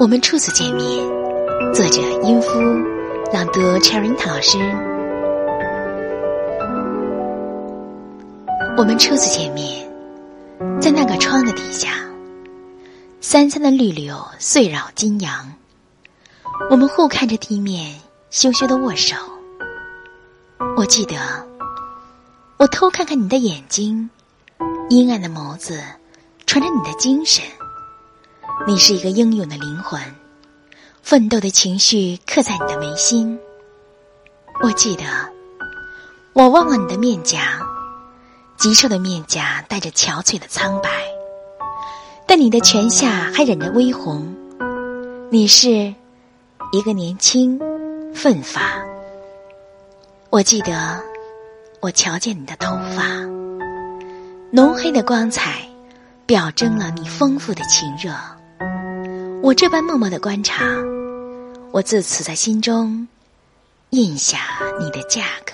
我们初次见面，作者音夫，朗读 Cherry 老师。我们初次见面，在那个窗的底下，三三的绿柳碎绕金阳。我们互看着地面，羞羞的握手。我记得，我偷看看你的眼睛，阴暗的眸子，传着你的精神。你是一个英勇的灵魂，奋斗的情绪刻在你的眉心。我记得，我望望你的面颊，极瘦的面颊带着憔悴的苍白，但你的拳下还染着微红。你是一个年轻、奋发。我记得，我瞧见你的头发，浓黑的光彩，表征了你丰富的情热。我这般默默的观察，我自此在心中印下你的价格。